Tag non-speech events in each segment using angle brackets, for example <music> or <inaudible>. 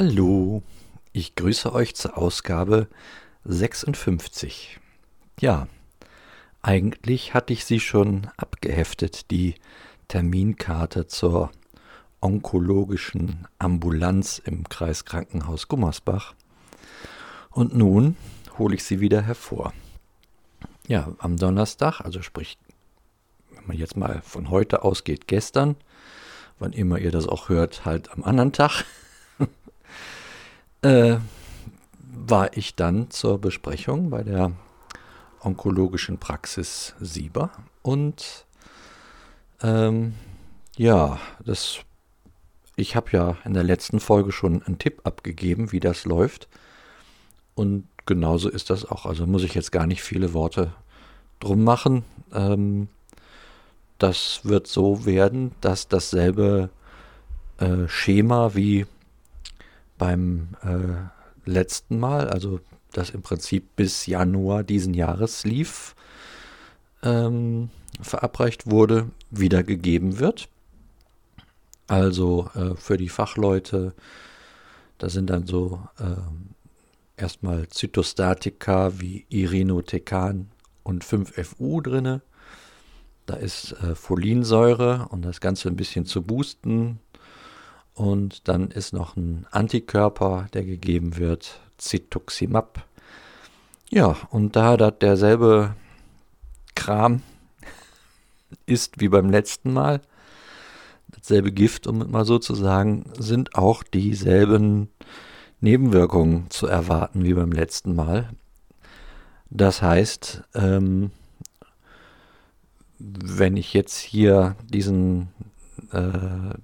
Hallo, ich grüße euch zur Ausgabe 56. Ja, eigentlich hatte ich sie schon abgeheftet, die Terminkarte zur onkologischen Ambulanz im Kreiskrankenhaus Gummersbach. Und nun hole ich sie wieder hervor. Ja, am Donnerstag, also sprich, wenn man jetzt mal von heute ausgeht, gestern, wann immer ihr das auch hört, halt am anderen Tag, äh, war ich dann zur Besprechung bei der onkologischen Praxis Sieber und ähm, ja, das ich habe ja in der letzten Folge schon einen Tipp abgegeben, wie das läuft. Und genauso ist das auch. Also muss ich jetzt gar nicht viele Worte drum machen. Ähm, das wird so werden, dass dasselbe äh, Schema wie beim äh, letzten Mal, also das im Prinzip bis Januar diesen Jahres lief, ähm, verabreicht wurde, wiedergegeben wird. Also äh, für die Fachleute, da sind dann so ähm, erstmal Zytostatika wie Irinotecan und 5FU drinne. Da ist äh, Folinsäure und das Ganze ein bisschen zu boosten, und dann ist noch ein Antikörper, der gegeben wird, Cetuximab. Ja, und da das derselbe Kram <laughs> ist wie beim letzten Mal, dasselbe Gift, um es mal so zu sagen, sind auch dieselben Nebenwirkungen zu erwarten wie beim letzten Mal. Das heißt, ähm, wenn ich jetzt hier diesen äh,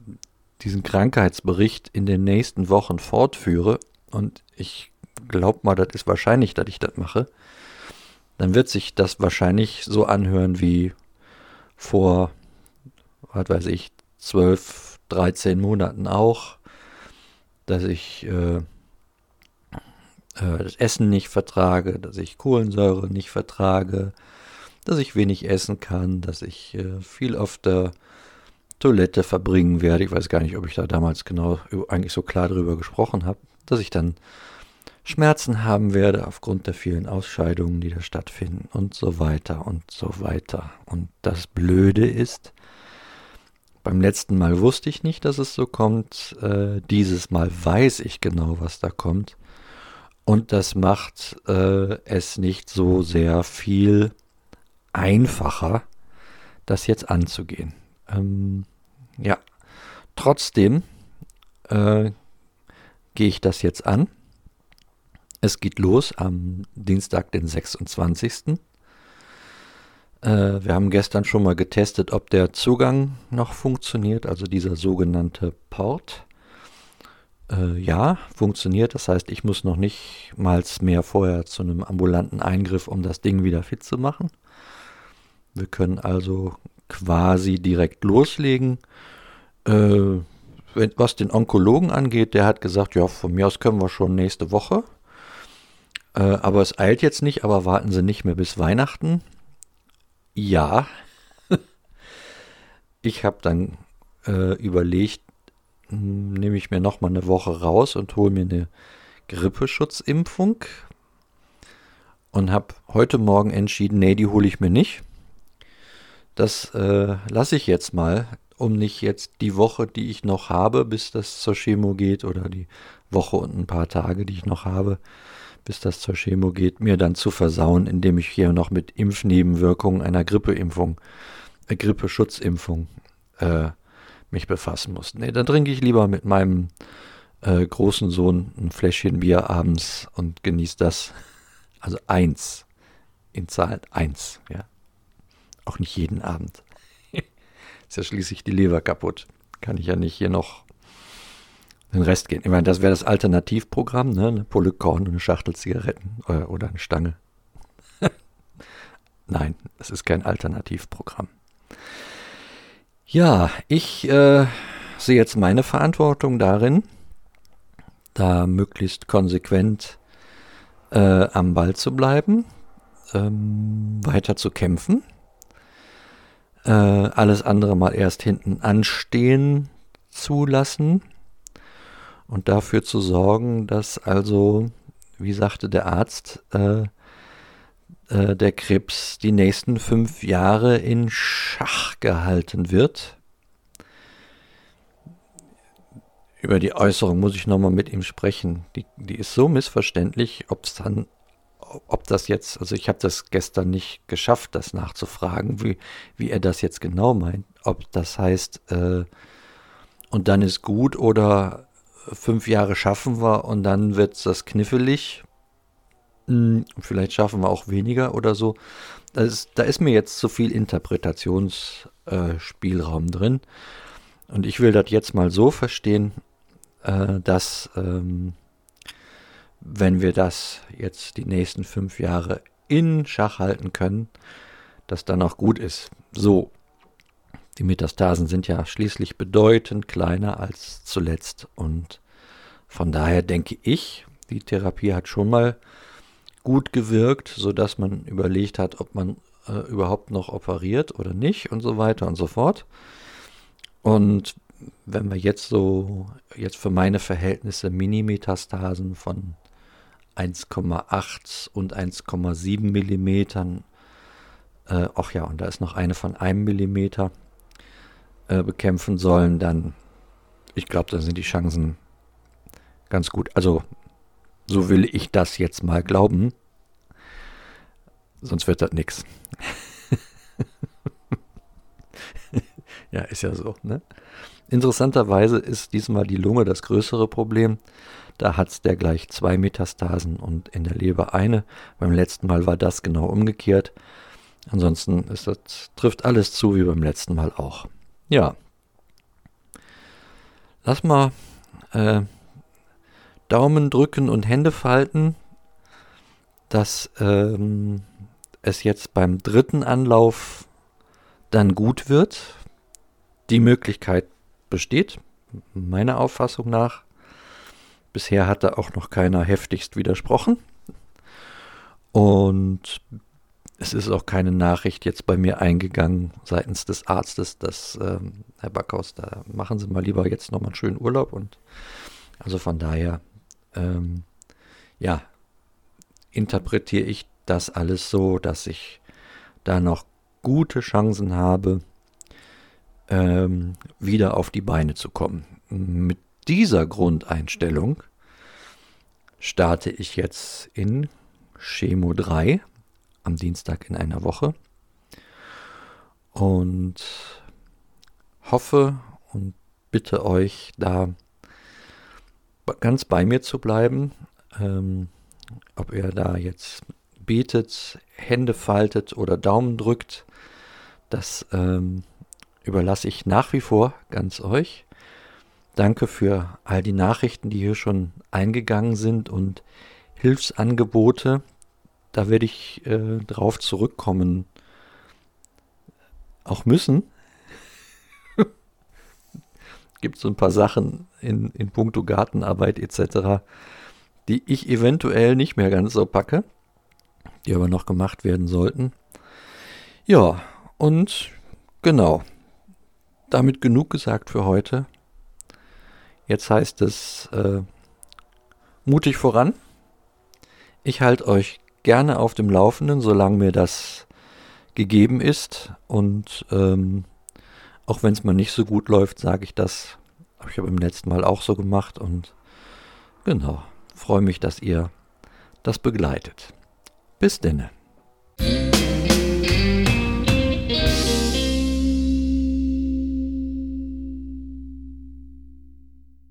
diesen Krankheitsbericht in den nächsten Wochen fortführe, und ich glaube mal, das ist wahrscheinlich, dass ich das mache, dann wird sich das wahrscheinlich so anhören wie vor, was weiß ich, 12, 13 Monaten auch, dass ich äh, äh, das Essen nicht vertrage, dass ich Kohlensäure nicht vertrage, dass ich wenig essen kann, dass ich äh, viel auf der Toilette verbringen werde. Ich weiß gar nicht, ob ich da damals genau eigentlich so klar darüber gesprochen habe, dass ich dann Schmerzen haben werde aufgrund der vielen Ausscheidungen, die da stattfinden und so weiter und so weiter. Und das Blöde ist, beim letzten Mal wusste ich nicht, dass es so kommt. Äh, dieses Mal weiß ich genau, was da kommt. Und das macht äh, es nicht so sehr viel einfacher, das jetzt anzugehen. Ähm, ja, trotzdem äh, gehe ich das jetzt an. Es geht los am Dienstag, den 26. Äh, wir haben gestern schon mal getestet, ob der Zugang noch funktioniert, also dieser sogenannte Port. Äh, ja, funktioniert. Das heißt, ich muss noch nicht mal mehr vorher zu einem ambulanten Eingriff, um das Ding wieder fit zu machen. Wir können also quasi direkt loslegen. Äh, was den Onkologen angeht, der hat gesagt, ja, von mir aus können wir schon nächste Woche. Äh, aber es eilt jetzt nicht, aber warten Sie nicht mehr bis Weihnachten. Ja. <laughs> ich habe dann äh, überlegt, hm, nehme ich mir nochmal eine Woche raus und hole mir eine Grippeschutzimpfung. Und habe heute Morgen entschieden, nee, die hole ich mir nicht. Das äh, lasse ich jetzt mal, um nicht jetzt die Woche, die ich noch habe, bis das zur Chemo geht, oder die Woche und ein paar Tage, die ich noch habe, bis das zur Chemo geht, mir dann zu versauen, indem ich hier noch mit Impfnebenwirkungen einer Grippeimpfung, äh, Grippeschutzimpfung äh, mich befassen muss. Nee, dann trinke ich lieber mit meinem äh, großen Sohn ein Fläschchen Bier abends und genieße das. Also eins. In Zahl eins, ja. Auch nicht jeden Abend. <laughs> Ist ja schließlich die Leber kaputt. Kann ich ja nicht hier noch den Rest gehen. Ich meine, das wäre das Alternativprogramm, ne? Eine Pulle Korn und eine Schachtel Zigaretten oder, äh, oder eine Stange. <laughs> Nein, es ist kein Alternativprogramm. Ja, ich äh, sehe jetzt meine Verantwortung darin, da möglichst konsequent äh, am Ball zu bleiben, ähm, weiter zu kämpfen äh, alles andere mal erst hinten anstehen zu lassen und dafür zu sorgen, dass also, wie sagte der Arzt, äh, äh, der Krebs die nächsten fünf Jahre in Schach gehalten wird. Über die Äußerung muss ich nochmal mit ihm sprechen. Die, die ist so missverständlich, ob es dann, ob das jetzt, also ich habe das gestern nicht geschafft, das nachzufragen, wie, wie er das jetzt genau meint. Ob das heißt, äh, und dann ist gut oder fünf Jahre schaffen wir und dann wird das knifflig. Hm, vielleicht schaffen wir auch weniger oder so. Ist, da ist mir jetzt zu viel Interpretationsspielraum äh, drin. Und ich will das jetzt mal so verstehen, äh, dass ähm, wenn wir das jetzt die nächsten fünf Jahre in Schach halten können, das dann auch gut ist. So, die Metastasen sind ja schließlich bedeutend kleiner als zuletzt und von daher denke ich, die Therapie hat schon mal gut gewirkt, sodass man überlegt hat, ob man äh, überhaupt noch operiert oder nicht und so weiter und so fort. Und wenn wir jetzt so, jetzt für meine Verhältnisse Minimetastasen von 1,8 und 1,7 Millimetern, äh, ach ja, und da ist noch eine von einem Millimeter, äh, bekämpfen sollen, dann, ich glaube, dann sind die Chancen ganz gut. Also, so will ich das jetzt mal glauben. Sonst wird das nichts. <laughs> Ja, ist ja so. Ne? Interessanterweise ist diesmal die Lunge das größere Problem. Da hat es der gleich zwei Metastasen und in der Leber eine. Beim letzten Mal war das genau umgekehrt. Ansonsten ist das, trifft alles zu wie beim letzten Mal auch. Ja. Lass mal äh, Daumen drücken und Hände falten, dass ähm, es jetzt beim dritten Anlauf dann gut wird. Die Möglichkeit besteht, meiner Auffassung nach. Bisher hat da auch noch keiner heftigst widersprochen. Und es ist auch keine Nachricht jetzt bei mir eingegangen seitens des Arztes, dass ähm, Herr Backhaus, da machen Sie mal lieber jetzt nochmal einen schönen Urlaub. Und also von daher, ähm, ja, interpretiere ich das alles so, dass ich da noch gute Chancen habe, ähm, wieder auf die Beine zu kommen. Mit dieser Grundeinstellung starte ich jetzt in Chemo 3 am Dienstag in einer Woche und hoffe und bitte euch da ganz bei mir zu bleiben. Ähm, ob ihr da jetzt betet, Hände faltet oder Daumen drückt, das ähm, überlasse ich nach wie vor ganz euch. Danke für all die Nachrichten, die hier schon eingegangen sind und Hilfsangebote. Da werde ich äh, drauf zurückkommen. Auch müssen. <laughs> Gibt so ein paar Sachen in, in puncto Gartenarbeit etc., die ich eventuell nicht mehr ganz so packe, die aber noch gemacht werden sollten. Ja, und genau damit genug gesagt für heute. Jetzt heißt es äh, mutig voran. Ich halte euch gerne auf dem Laufenden, solange mir das gegeben ist. Und ähm, auch wenn es mal nicht so gut läuft, sage ich das. Habe ich ja beim letzten Mal auch so gemacht. Und genau, freue mich, dass ihr das begleitet. Bis denne.